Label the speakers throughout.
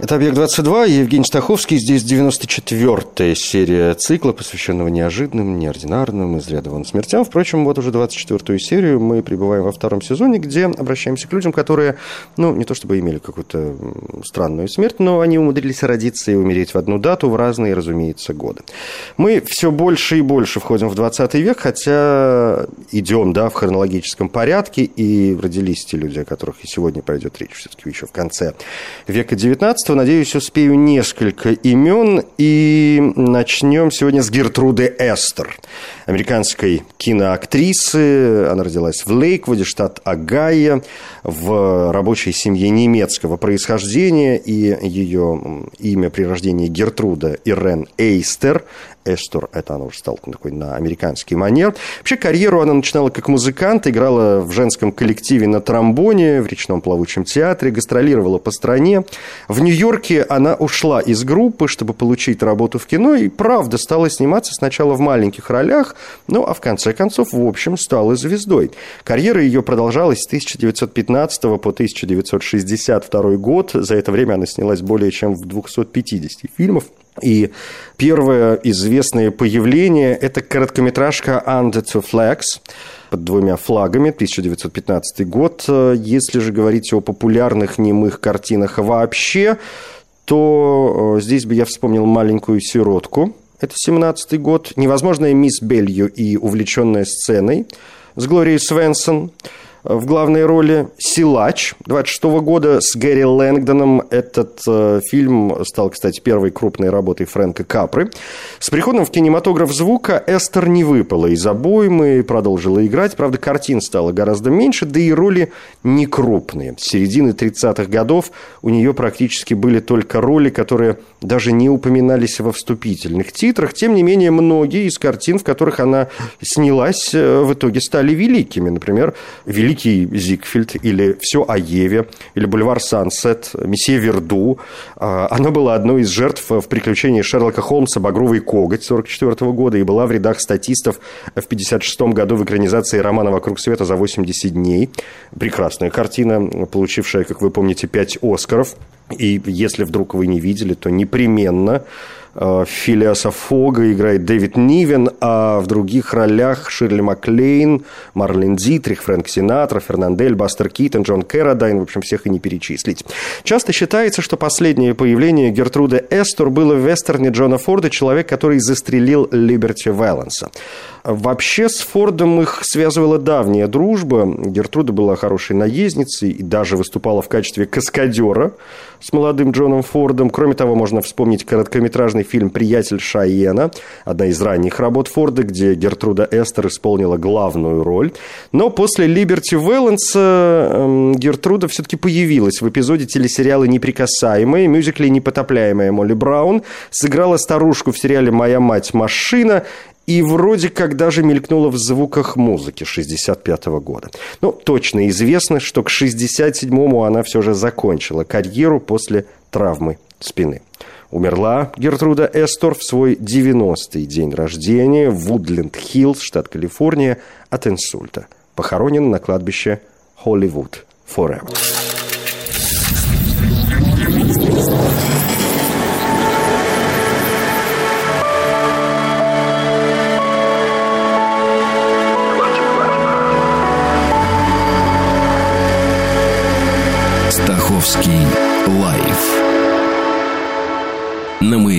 Speaker 1: Это «Объект-22», Евгений Стаховский. Здесь 94-я серия цикла, посвященного неожиданным, неординарным, из ряда вон смертям. Впрочем, вот уже 24-ю серию мы прибываем во втором сезоне, где обращаемся к людям, которые, ну, не то чтобы имели какую-то странную смерть, но они умудрились родиться и умереть в одну дату в разные, разумеется, годы. Мы все больше и больше входим в 20 век, хотя идем, да, в хронологическом порядке, и родились те люди, о которых и сегодня пойдет речь, все-таки еще в конце века 19 пространства. Надеюсь, успею несколько имен. И начнем сегодня с Гертруды Эстер, американской киноактрисы. Она родилась в Лейквуде, штат Агая, в рабочей семье немецкого происхождения. И ее имя при рождении Гертруда Ирен Эйстер. Эстер, это она уже стала такой на американский манер. Вообще карьеру она начинала как музыкант, играла в женском коллективе на тромбоне, в речном плавучем театре, гастролировала по стране. В Нью-Йорке она ушла из группы, чтобы получить работу в кино, и правда стала сниматься сначала в маленьких ролях, ну а в конце концов, в общем, стала звездой. Карьера ее продолжалась с 1915 по 1962 год. За это время она снялась более чем в 250 фильмов. И первое известное появление – это короткометражка «Under two flags», под двумя флагами, 1915 год. Если же говорить о популярных немых картинах вообще, то э, здесь бы я вспомнил «Маленькую сиротку», это 17 год, «Невозможная мисс Белью» и «Увлеченная сценой» с Глорией Свенсон – в главной роли «Силач» 26 года с Гэри Лэнгдоном. Этот э, фильм стал, кстати, первой крупной работой Фрэнка Капры. С приходом в кинематограф звука Эстер не выпала из обоймы продолжила играть. Правда, картин стало гораздо меньше, да и роли не крупные. С середины 30-х годов у нее практически были только роли, которые даже не упоминались во вступительных титрах. Тем не менее, многие из картин, в которых она снялась, э, в итоге стали великими. Например, «Великий Зигфельд, или «Все о Еве», или «Бульвар Сансет», «Месье Верду». А, она была одной из жертв в приключении Шерлока Холмса «Багровый коготь» 1944 года и была в рядах статистов в 1956 году в экранизации романа «Вокруг света за 80 дней». Прекрасная картина, получившая, как вы помните, 5 «Оскаров». И если вдруг вы не видели, то непременно Филиаса Фога играет Дэвид Нивен, а в других ролях Ширли Маклейн, Марлин Дитрих, Фрэнк Синатра, Фернандель, Бастер Китон, Джон Кэррадайн, в общем, всех и не перечислить. Часто считается, что последнее появление Гертруды Астор было в вестерне Джона Форда «Человек, который застрелил Либерти Вэланса». Вообще с Фордом их связывала давняя дружба. Гертруда была хорошей наездницей и даже выступала в качестве каскадера с молодым Джоном Фордом. Кроме того, можно вспомнить короткометражный фильм «Приятель Шайена», одна из ранних работ Форда, где Гертруда Эстер исполнила главную роль. Но после «Либерти Вэланса» эм, Гертруда все-таки появилась в эпизоде телесериала «Неприкасаемые», мюзикле «Непотопляемая» Молли Браун, сыграла старушку в сериале «Моя мать машина» и вроде как даже мелькнула в звуках музыки 65 -го года. Ну, точно известно, что к 67-му она все же закончила карьеру после травмы спины. Умерла Гертруда Эстор в свой 90-й день рождения в Вудленд-Хиллз, штат Калифорния, от инсульта. Похоронен на кладбище Холливуд Forever.
Speaker 2: Стаховский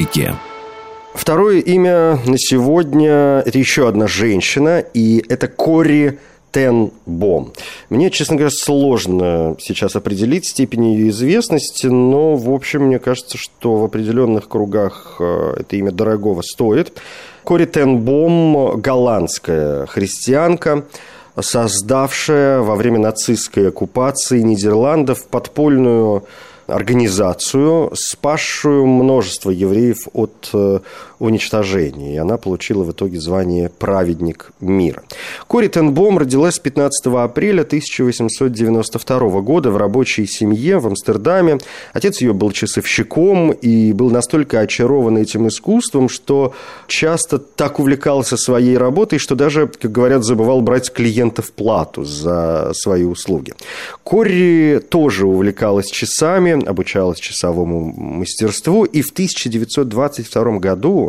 Speaker 2: маяке.
Speaker 1: Второе имя на сегодня – это еще одна женщина, и это Кори Тен Бом. Мне, честно говоря, сложно сейчас определить степень ее известности, но, в общем, мне кажется, что в определенных кругах э, это имя дорогого стоит. Кори Тен Бом – голландская христианка, создавшая во время нацистской оккупации Нидерландов подпольную организацию, спасшую множество евреев от уничтожения. И она получила в итоге звание «Праведник мира». Кори Тенбом родилась 15 апреля 1892 года в рабочей семье в Амстердаме. Отец ее был часовщиком и был настолько очарован этим искусством, что часто так увлекался своей работой, что даже, как говорят, забывал брать клиентов плату за свои услуги. Кори тоже увлекалась часами, обучалась часовому мастерству, и в 1922 году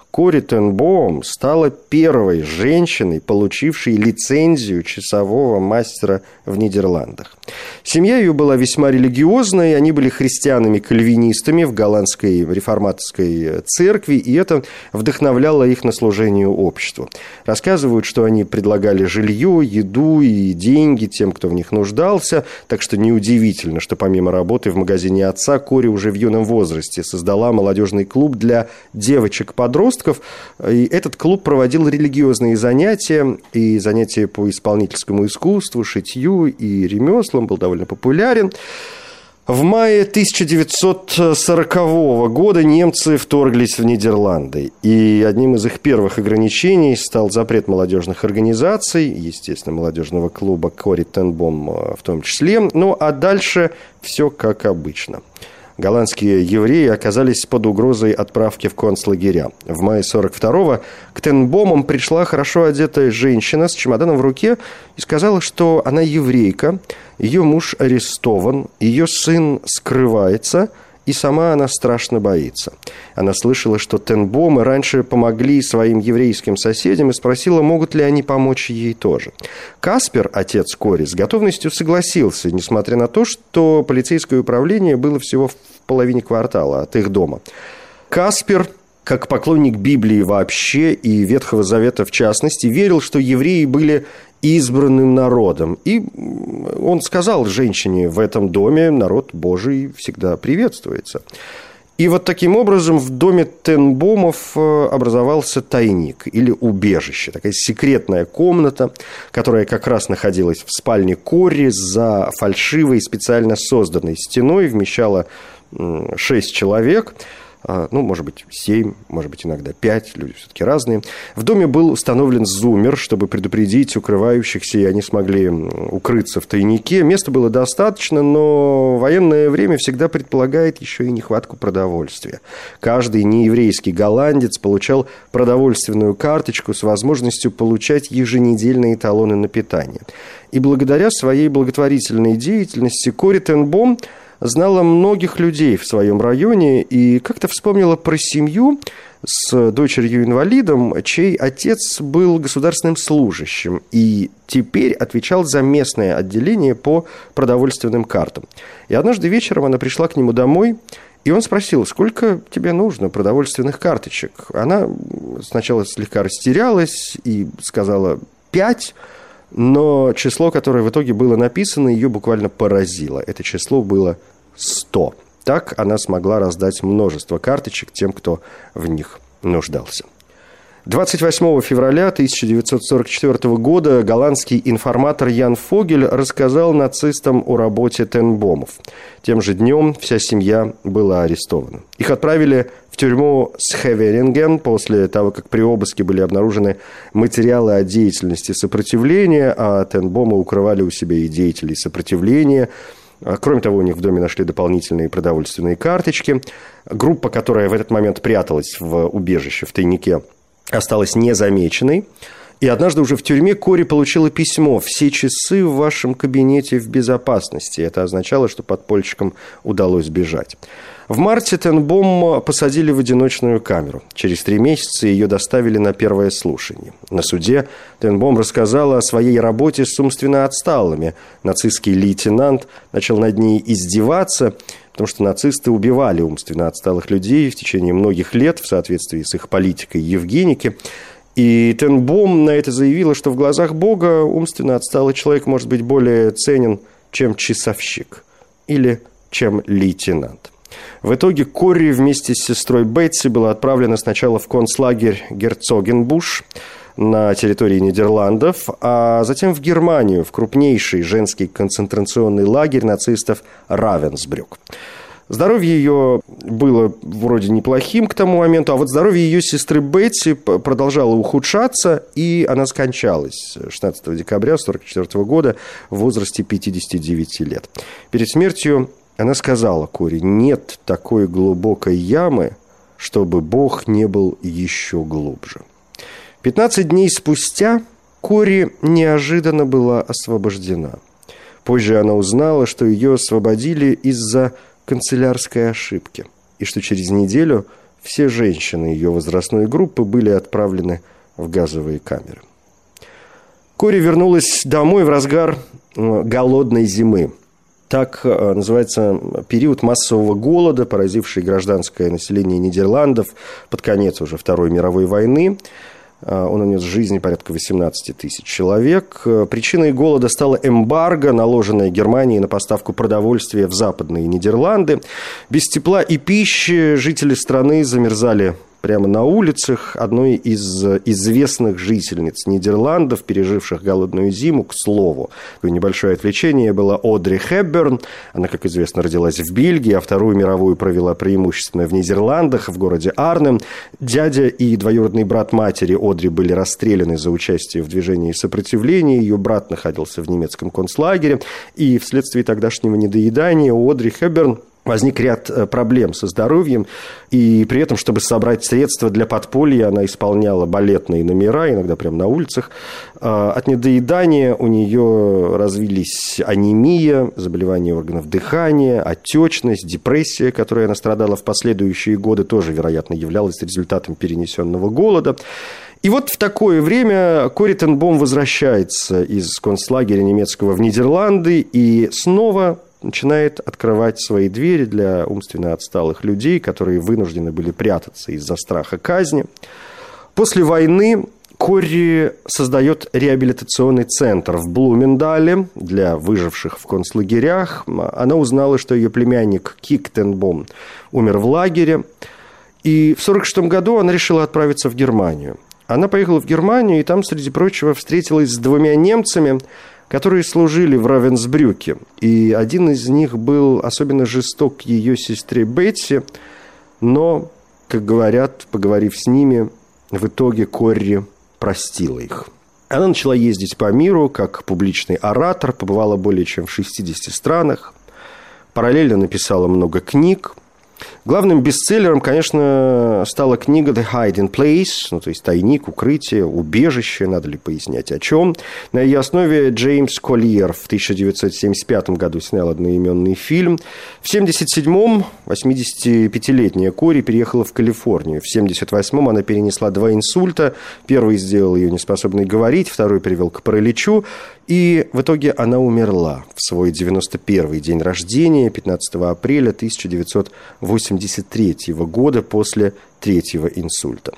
Speaker 1: Кори Тенбоум стала первой женщиной, получившей лицензию часового мастера в Нидерландах. Семья ее была весьма религиозной, они были христианами-кальвинистами в голландской реформаторской церкви, и это вдохновляло их на служение обществу. Рассказывают, что они предлагали жилье, еду и деньги тем, кто в них нуждался, так что неудивительно, что помимо работы в магазине отца, Кори уже в юном возрасте создала молодежный клуб для девочек-подростков, подростков. И этот клуб проводил религиозные занятия, и занятия по исполнительскому искусству, шитью и ремеслам, был довольно популярен. В мае 1940 года немцы вторглись в Нидерланды, и одним из их первых ограничений стал запрет молодежных организаций, естественно, молодежного клуба Кори Тенбом в том числе. Ну, а дальше все как обычно – голландские евреи оказались под угрозой отправки в концлагеря. В мае 42-го к Тенбомам пришла хорошо одетая женщина с чемоданом в руке и сказала, что она еврейка, ее муж арестован, ее сын скрывается – и сама она страшно боится. Она слышала, что Тенбомы раньше помогли своим еврейским соседям и спросила, могут ли они помочь ей тоже. Каспер, отец Кори, с готовностью согласился, несмотря на то, что полицейское управление было всего в половине квартала от их дома. Каспер как поклонник Библии вообще и Ветхого Завета в частности, верил, что евреи были избранным народом. И он сказал женщине в этом доме, народ Божий всегда приветствуется. И вот таким образом в доме Тенбомов э, образовался тайник или убежище, такая секретная комната, которая как раз находилась в спальне Кори за фальшивой специально созданной стеной, вмещала шесть человек – ну, может быть, семь, может быть, иногда пять, люди все-таки разные. В доме был установлен зумер, чтобы предупредить укрывающихся, и они смогли укрыться в тайнике. Места было достаточно, но военное время всегда предполагает еще и нехватку продовольствия. Каждый нееврейский голландец получал продовольственную карточку с возможностью получать еженедельные талоны на питание. И благодаря своей благотворительной деятельности Кори Тенбом – знала многих людей в своем районе и как-то вспомнила про семью с дочерью-инвалидом, чей отец был государственным служащим и теперь отвечал за местное отделение по продовольственным картам. И однажды вечером она пришла к нему домой, и он спросил, сколько тебе нужно продовольственных карточек? Она сначала слегка растерялась и сказала «пять», но число, которое в итоге было написано, ее буквально поразило. Это число было 100. Так она смогла раздать множество карточек тем, кто в них нуждался. 28 февраля 1944 года голландский информатор Ян Фогель рассказал нацистам о работе Тенбомов. Тем же днем вся семья была арестована. Их отправили в тюрьму Схеверинген после того, как при обыске были обнаружены материалы о деятельности сопротивления, а Тенбома укрывали у себя и деятелей сопротивления – кроме того, у них в доме нашли дополнительные продовольственные карточки. Группа, которая в этот момент пряталась в убежище, в тайнике, осталась незамеченной. И однажды уже в тюрьме Кори получила письмо «Все часы в вашем кабинете в безопасности». Это означало, что подпольщикам удалось сбежать. В марте Тенбом посадили в одиночную камеру. Через три месяца ее доставили на первое слушание. На суде Тенбом рассказала о своей работе с умственно отсталыми. Нацистский лейтенант начал над ней издеваться, потому что нацисты убивали умственно отсталых людей в течение многих лет в соответствии с их политикой Евгеники. И Тенбом на это заявила, что в глазах Бога умственно отсталый человек может быть более ценен, чем часовщик или чем лейтенант. В итоге Корри вместе с сестрой Бетси была отправлена сначала в концлагерь Герцогенбуш на территории Нидерландов, а затем в Германию, в крупнейший женский концентрационный лагерь нацистов Равенсбрюк. Здоровье ее было вроде неплохим к тому моменту, а вот здоровье ее сестры Бетти продолжало ухудшаться, и она скончалась 16 декабря 1944 года в возрасте 59 лет. Перед смертью она сказала Кори, нет такой глубокой ямы, чтобы Бог не был еще глубже. 15 дней спустя Кори неожиданно была освобождена. Позже она узнала, что ее освободили из-за канцелярской ошибки, и что через неделю все женщины ее возрастной группы были отправлены в газовые камеры. Кори вернулась домой в разгар э, голодной зимы. Так э, называется период массового голода, поразивший гражданское население Нидерландов под конец уже Второй мировой войны. А, он унес жизни порядка 18 тысяч человек. Э, причиной голода стала эмбарго, наложенная Германией на поставку продовольствия в западные Нидерланды. Без тепла и пищи жители страны замерзали прямо на улицах одной из известных жительниц Нидерландов, переживших голодную зиму, к слову. Небольшое отвлечение было Одри Хепберн. Она, как известно, родилась в Бельгии, а Вторую мировую провела преимущественно в Нидерландах, в городе Арнем. Дядя и двоюродный брат матери Одри были расстреляны за участие в движении сопротивления. Ее брат находился в немецком концлагере. И вследствие тогдашнего недоедания Одри Хепберн возник ряд э, проблем со здоровьем, и при этом, чтобы собрать средства для подполья, она исполняла балетные номера, иногда прямо на улицах. А, от недоедания у нее развились анемия, заболевания органов дыхания, отечность, депрессия, которой она страдала в последующие годы, тоже, вероятно, являлась результатом перенесенного голода. И вот в такое время Кори Тенбом возвращается из концлагеря немецкого в Нидерланды и снова начинает открывать свои двери для умственно отсталых людей, которые вынуждены были прятаться из-за страха казни. После войны Корри создает реабилитационный центр в Блумендале для выживших в концлагерях. Она узнала, что ее племянник Киктенбом умер в лагере. И в 1946 году она решила отправиться в Германию. Она поехала в Германию и там, среди прочего, встретилась с двумя немцами, которые служили в Равенсбрюке. И один из них был особенно жесток к ее сестре Бетси, но, как говорят, поговорив с ними, в итоге Корри простила их. Она начала ездить по миру как публичный оратор, побывала более чем в 60 странах, параллельно написала много книг, Главным бестселлером, конечно, стала книга «The Hiding Place», ну, то есть «Тайник», «Укрытие», «Убежище», надо ли пояснять о чем. На ее основе Джеймс Коллиер в 1975 году снял одноименный фильм. В 1977-м 85-летняя Кори переехала в Калифорнию. В 1978-м она перенесла два инсульта. Первый сделал ее неспособной говорить, второй привел к параличу. И в итоге она умерла в свой 91-й день рождения, 15 апреля 1983 года после третьего инсульта.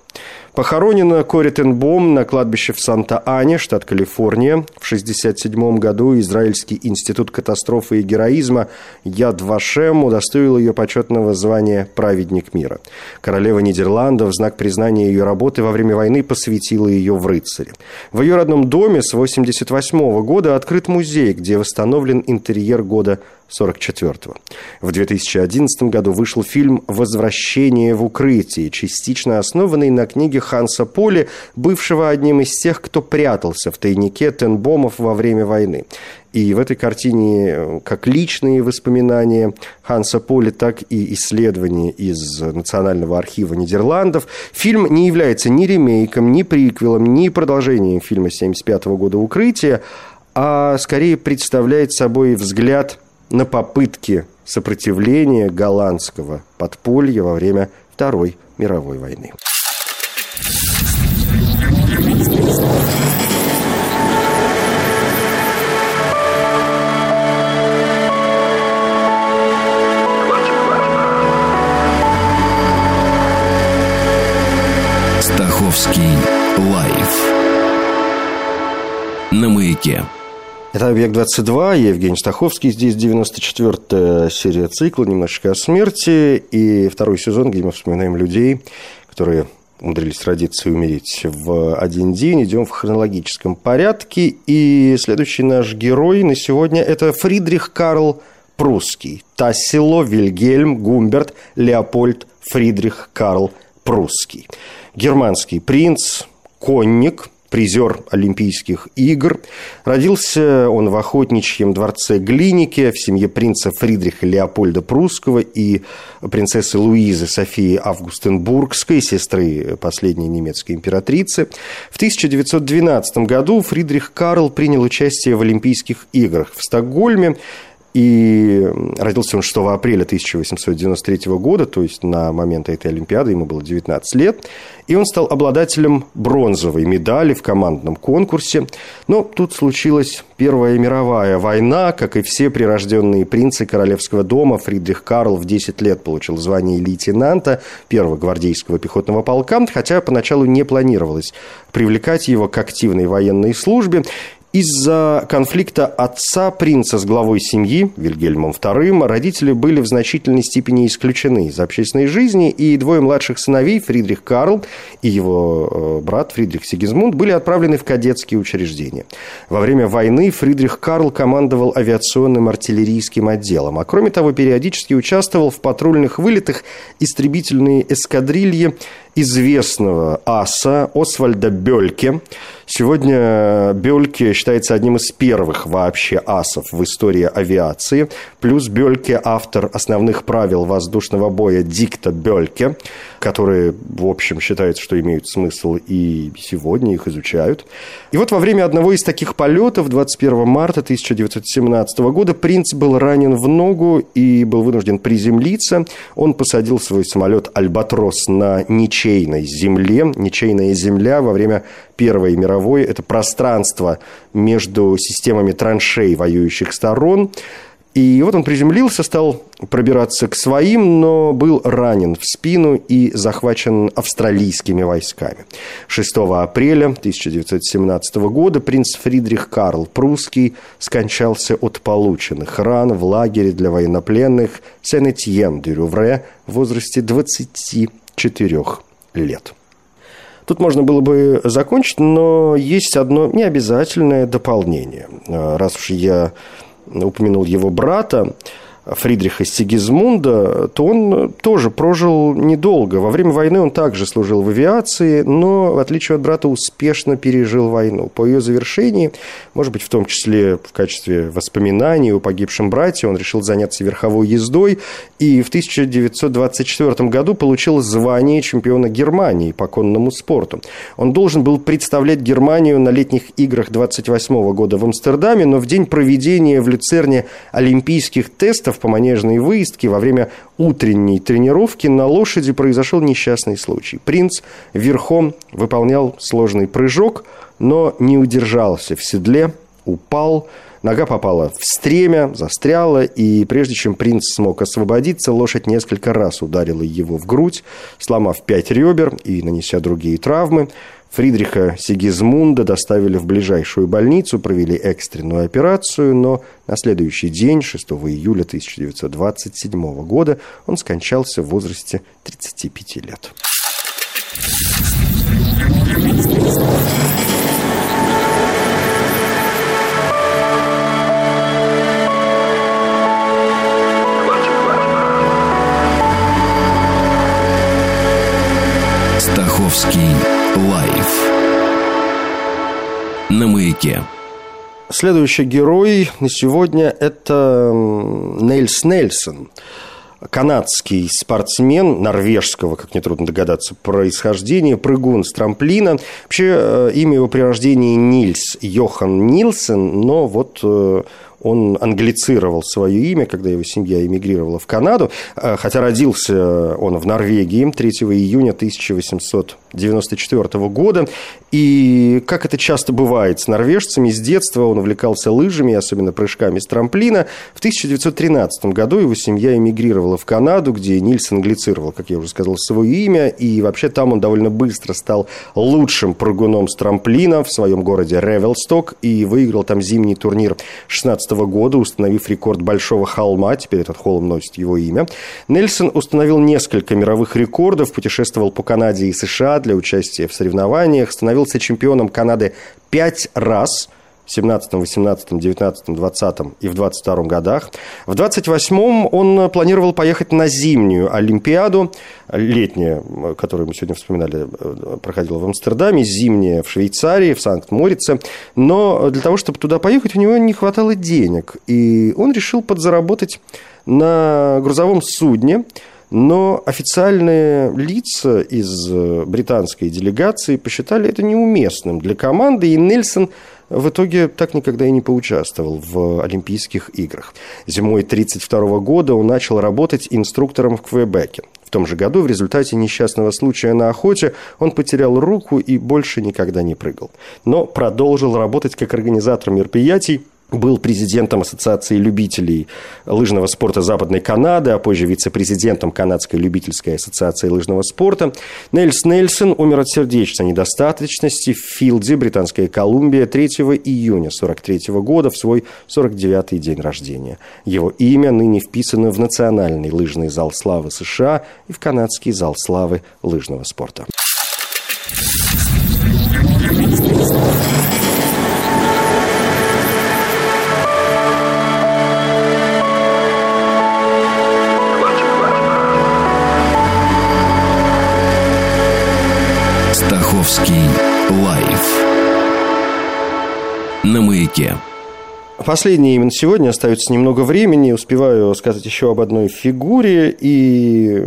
Speaker 1: Похоронена Кори Тенбом на кладбище в Санта-Ане, штат Калифорния. В 1967 году Израильский институт катастрофы и героизма Яд Вашем удостоил ее почетного звания «Праведник мира». Королева Нидерландов в знак признания ее работы во время войны посвятила ее в рыцаре. В ее родном доме с 1988 года открыт музей, где восстановлен интерьер года 44-го. В 2011 году вышел фильм «Возвращение в укрытие», частично основанный на книге Ханса Поли, бывшего одним из тех, кто прятался в тайнике Тенбомов во время войны. И в этой картине э, как личные воспоминания Ханса Поли, так и исследования из Национального архива Нидерландов. Фильм не является ни ремейком, ни приквелом, ни продолжением фильма 1975 года «Укрытие», а скорее представляет собой взгляд на попытки сопротивления голландского подполья во время Второй мировой войны.
Speaker 2: Стаховский лайф на маяке.
Speaker 1: Это «Объект-22», я Евгений Стаховский. Здесь 94-я серия цикла «Немножечко о смерти». И второй сезон, где мы вспоминаем людей, которые умудрились родиться и умереть в один день. Идем в хронологическом порядке. И следующий наш герой на сегодня – это Фридрих Карл прусский. Тассило, Вильгельм, Гумберт, Леопольд, Фридрих, Карл Прусский. Германский принц, конник, призер Олимпийских игр. Родился он в охотничьем дворце Глинике в семье принца Фридриха Леопольда Прусского и принцессы Луизы Софии Августенбургской, сестры последней немецкой императрицы. В 1912 году Фридрих Карл принял участие в Олимпийских играх в Стокгольме и родился он 6 апреля 1893 года, то есть на момент этой Олимпиады ему было 19 лет. И он стал обладателем бронзовой медали в командном конкурсе. Но тут случилась Первая мировая война. Как и все прирожденные принцы королевского дома, Фридрих Карл в 10 лет получил звание лейтенанта первого гвардейского пехотного полка, хотя поначалу не планировалось привлекать его к активной военной службе. Из-за конфликта отца принца с главой семьи, Вильгельмом II, родители были в значительной степени исключены из общественной жизни, и двое младших сыновей, Фридрих Карл и его э, брат Фридрих Сигизмунд, были отправлены в кадетские учреждения. Во время войны Фридрих Карл командовал авиационным артиллерийским отделом, а кроме того периодически участвовал в патрульных вылетах истребительные эскадрильи известного аса Освальда Бельке. Сегодня Бельке считается одним из первых вообще асов в истории авиации. Плюс Бельке автор основных правил воздушного боя Дикта Бельке, которые, в общем, считается, что имеют смысл и сегодня их изучают. И вот во время одного из таких полетов 21 марта 1917 года принц был ранен в ногу и был вынужден приземлиться. Он посадил свой самолет «Альбатрос» на ничего ничейной земле. Ничейная земля во время Первой мировой – это пространство между системами траншей воюющих сторон. И вот он приземлился, стал пробираться к своим, но был ранен в спину и захвачен австралийскими войсками. 6 апреля 1917 года принц Фридрих Карл Прусский скончался от полученных ран в лагере для военнопленных Сен-Этьен-дю-Рювре в возрасте 24 лет. Тут можно было бы закончить, но есть одно необязательное дополнение. Раз уж я упомянул его брата, Фридриха Сигизмунда, то он тоже прожил недолго. Во время войны он также служил в авиации, но, в отличие от брата, успешно пережил войну. По ее завершении, может быть, в том числе в качестве воспоминаний о погибшем брате, он решил заняться верховой ездой и в 1924 году получил звание чемпиона Германии по конному спорту. Он должен был представлять Германию на летних играх 28 года в Амстердаме, но в день проведения в Люцерне олимпийских тестов в манежной выездке во время утренней тренировки на лошади произошел несчастный случай. Принц верхом выполнял сложный прыжок, но не удержался в седле, упал, Нога попала в стремя, застряла, и прежде чем принц смог освободиться, лошадь несколько раз ударила его в грудь, сломав пять ребер и нанеся другие травмы. Фридриха Сигизмунда доставили в ближайшую больницу, провели экстренную операцию, но на следующий день, 6 июля 1927 года, он скончался в возрасте 35 лет.
Speaker 2: Стаховский лайф на маяке.
Speaker 1: Следующий герой на сегодня это Нельс Нельсон канадский спортсмен норвежского, как нетрудно догадаться, происхождения, прыгун с трамплина. Вообще, э, имя его при рождении Нильс Йохан Нилсен, но вот э, он англицировал свое имя, когда его семья эмигрировала в Канаду, э, хотя родился он в Норвегии 3 июня 1894 года. И, как это часто бывает с норвежцами, с детства он увлекался лыжами, особенно прыжками с трамплина. В 1913 году его семья эмигрировала в Канаду, где Нильс англицировал, как я уже сказал, свое имя, и вообще там он довольно быстро стал лучшим прыгуном с трамплина в своем городе Ревелсток и выиграл там зимний турнир 16 года, установив рекорд Большого холма, теперь этот холм носит его имя. Нельсон установил несколько мировых рекордов, путешествовал по Канаде и США для участия в соревнованиях, становился чемпионом Канады пять раз – 17, 18, 19, 20 и в 22 годах. В 28-м он планировал поехать на зимнюю Олимпиаду, летняя, которую мы сегодня вспоминали, э, проходила в Амстердаме, зимняя в Швейцарии, в Санкт-Морице. Но для того, чтобы туда поехать, у него не хватало денег. И он решил подзаработать на грузовом судне, но официальные лица из э, британской делегации посчитали это неуместным для команды, и Нельсон в итоге так никогда и не поучаствовал в Олимпийских играх. Зимой 1932 года он начал работать инструктором в Квебеке. В том же году в результате несчастного случая на охоте он потерял руку и больше никогда не прыгал. Но продолжил работать как организатор мероприятий был президентом Ассоциации любителей лыжного спорта Западной Канады, а позже вице-президентом Канадской любительской ассоциации лыжного спорта. Нельс Нельсон умер от сердечной недостаточности в Филде, Британская Колумбия, 3 июня 1943 года в свой 49-й день рождения. Его имя ныне вписано в Национальный лыжный зал славы США и в Канадский зал славы лыжного спорта. Последнее именно сегодня остается немного времени. Успеваю сказать еще об одной фигуре. И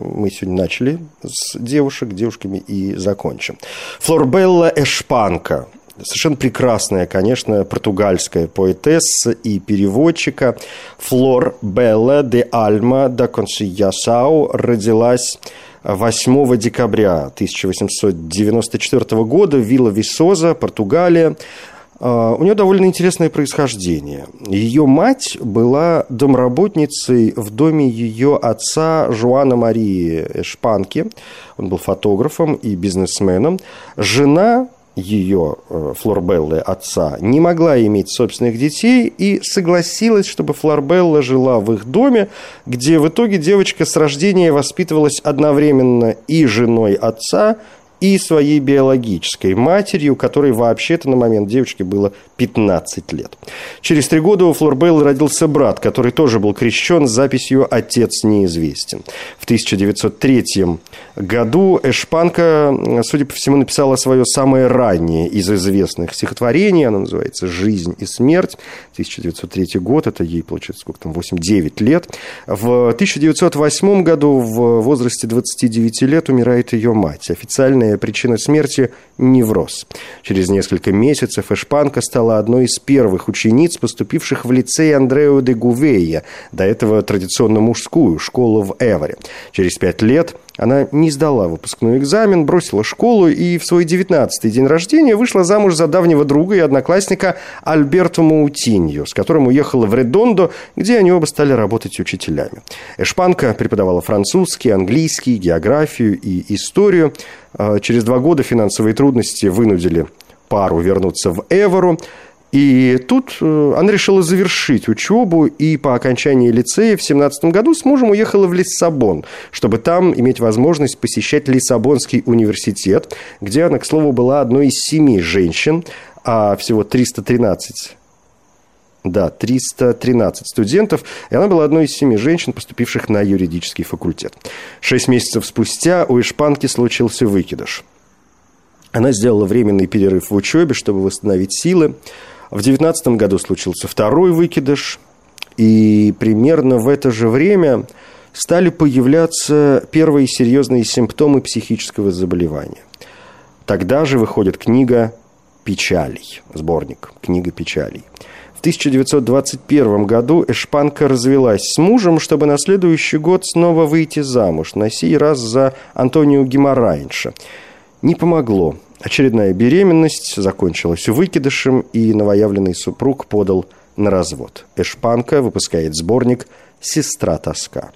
Speaker 1: мы сегодня начали с девушек, девушками и закончим. Флорбелла Эшпанка. Совершенно прекрасная, конечно, португальская поэтесса и переводчика Флор Белла де Альма да Консиясау родилась 8 декабря 1894 года в Вилла Висоза, Португалия. А, у нее довольно интересное происхождение. Ее мать была домработницей в доме ее отца Жуана Марии Шпанки. Он был фотографом и бизнесменом. Жена ее, э, Флорбеллы, отца, не могла иметь собственных детей и согласилась, чтобы Флорбелла жила в их доме, где в итоге девочка с рождения воспитывалась одновременно и женой отца, и своей биологической матерью, которой вообще-то на момент девочки было 15 лет. Через три года у Флорбелл родился брат, который тоже был крещен с записью «Отец неизвестен». В 1903 году Эшпанка, судя по всему, написала свое самое раннее из известных стихотворений. Оно называется «Жизнь и смерть». 1903 год, это ей, получается, сколько там, 8-9 лет. В 1908 году в возрасте 29 лет умирает ее мать. Официальная причина смерти – невроз. Через несколько месяцев Эшпанка стала одной из первых учениц, поступивших в лицей Андрео де Гувея, до этого традиционно мужскую школу в Эваре. Через пять лет она не сдала выпускной экзамен, бросила школу и в свой девятнадцатый день рождения вышла замуж за давнего друга и одноклассника Альберто Маутиньо, с которым уехала в Редондо, где они оба стали работать учителями. Эшпанка преподавала французский, английский, географию и историю. А, через два года финансовые трудности вынудили пару вернуться в Эвору. И тут э, она решила завершить учебу, и по окончании лицея в 17 году с мужем уехала в Лиссабон, чтобы там иметь возможность посещать Лиссабонский университет, где она, к слову, была одной из семи женщин, а всего 313 да, 313 студентов, и она была одной из семи женщин, поступивших на юридический факультет. Шесть месяцев спустя у Ишпанки случился выкидыш. Она сделала временный перерыв в учебе, чтобы восстановить силы. В 2019 году случился второй выкидыш, и примерно в это же время стали появляться первые серьезные симптомы психического заболевания. Тогда же выходит книга «Печалей», сборник «Книга печалей». В 1921 году Эшпанка развелась с мужем, чтобы на следующий год снова выйти замуж, на сей раз за Антонио Гимарайнша. Не помогло. Очередная беременность закончилась выкидышем, и новоявленный супруг подал на развод. Эшпанка выпускает сборник «Сестра тоска».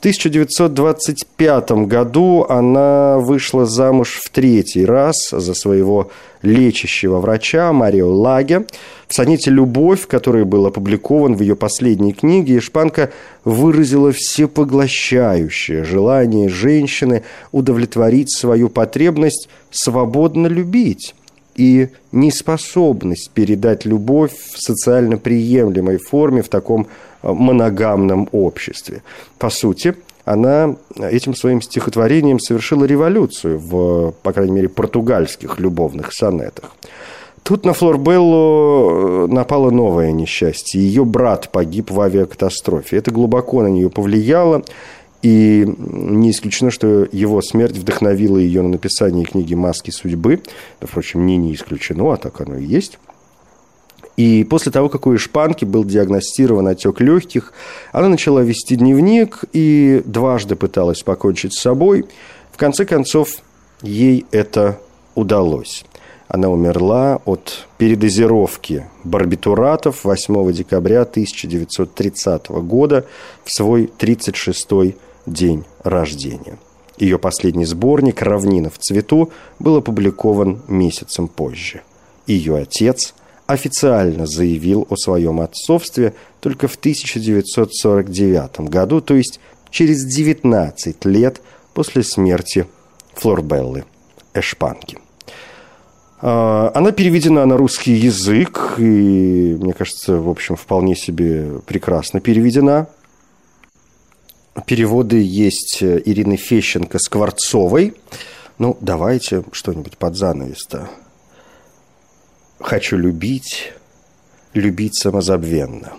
Speaker 1: В 1925 году она вышла замуж в третий раз за своего лечащего врача Марио Лаге. В сонете «Любовь», который был опубликован в ее последней книге, Шпанка выразила всепоглощающее желание женщины удовлетворить свою потребность свободно любить и неспособность передать любовь в социально приемлемой форме в таком моногамном обществе. По сути, она этим своим стихотворением совершила революцию в, по крайней мере, португальских любовных сонетах. Тут на Флорбеллу э, напало новое несчастье. Ее брат погиб в авиакатастрофе. Это глубоко на нее повлияло. И не исключено, что его смерть вдохновила ее на написание книги «Маски судьбы». Впрочем, не не исключено, а так оно и есть. И после того, как у Ишпанки был диагностирован отек легких, она начала вести дневник и дважды пыталась покончить с собой. В конце концов, ей это удалось. Она умерла от передозировки барбитуратов 8 декабря 1930 года в свой 36-й день рождения. Ее последний сборник «Равнина в цвету» был опубликован месяцем позже. Ее отец официально заявил о своем отцовстве только в 1949 году, то есть через 19 лет после смерти Флорбеллы Эшпанки. А, она переведена на русский язык, и, мне кажется, в общем, вполне себе прекрасно переведена. Переводы есть Ирины Фещенко-Скворцовой. Ну, давайте что-нибудь под занавес-то. «Хочу любить, любить самозабвенно.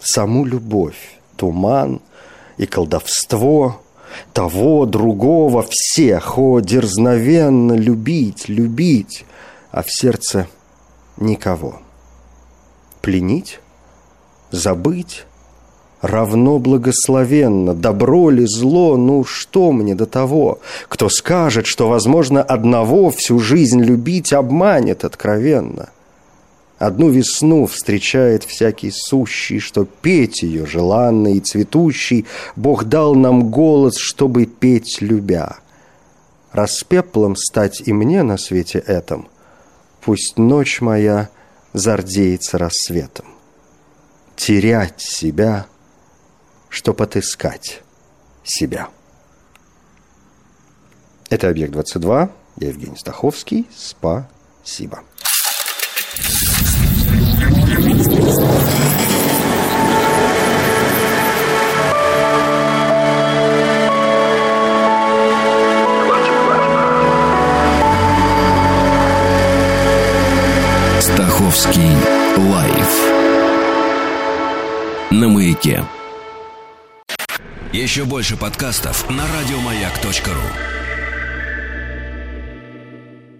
Speaker 1: Саму любовь, туман и колдовство, того, другого, всех, о, дерзновенно любить, любить» а в сердце никого. Пленить, забыть равно благословенно, добро ли зло, ну что мне до того? Кто скажет, что возможно одного всю жизнь любить, обманет откровенно. Одну весну встречает всякий сущий, что петь ее желанный и цветущий, Бог дал нам голос, чтобы петь любя. Распеплом стать и мне на свете этом — пусть ночь моя зардеется рассветом. Терять себя, чтоб отыскать себя. Это «Объект-22». Я Евгений Стаховский. Спасибо.
Speaker 2: Московский лайф на маяке.
Speaker 3: Еще больше подкастов на радиомаяк.ру.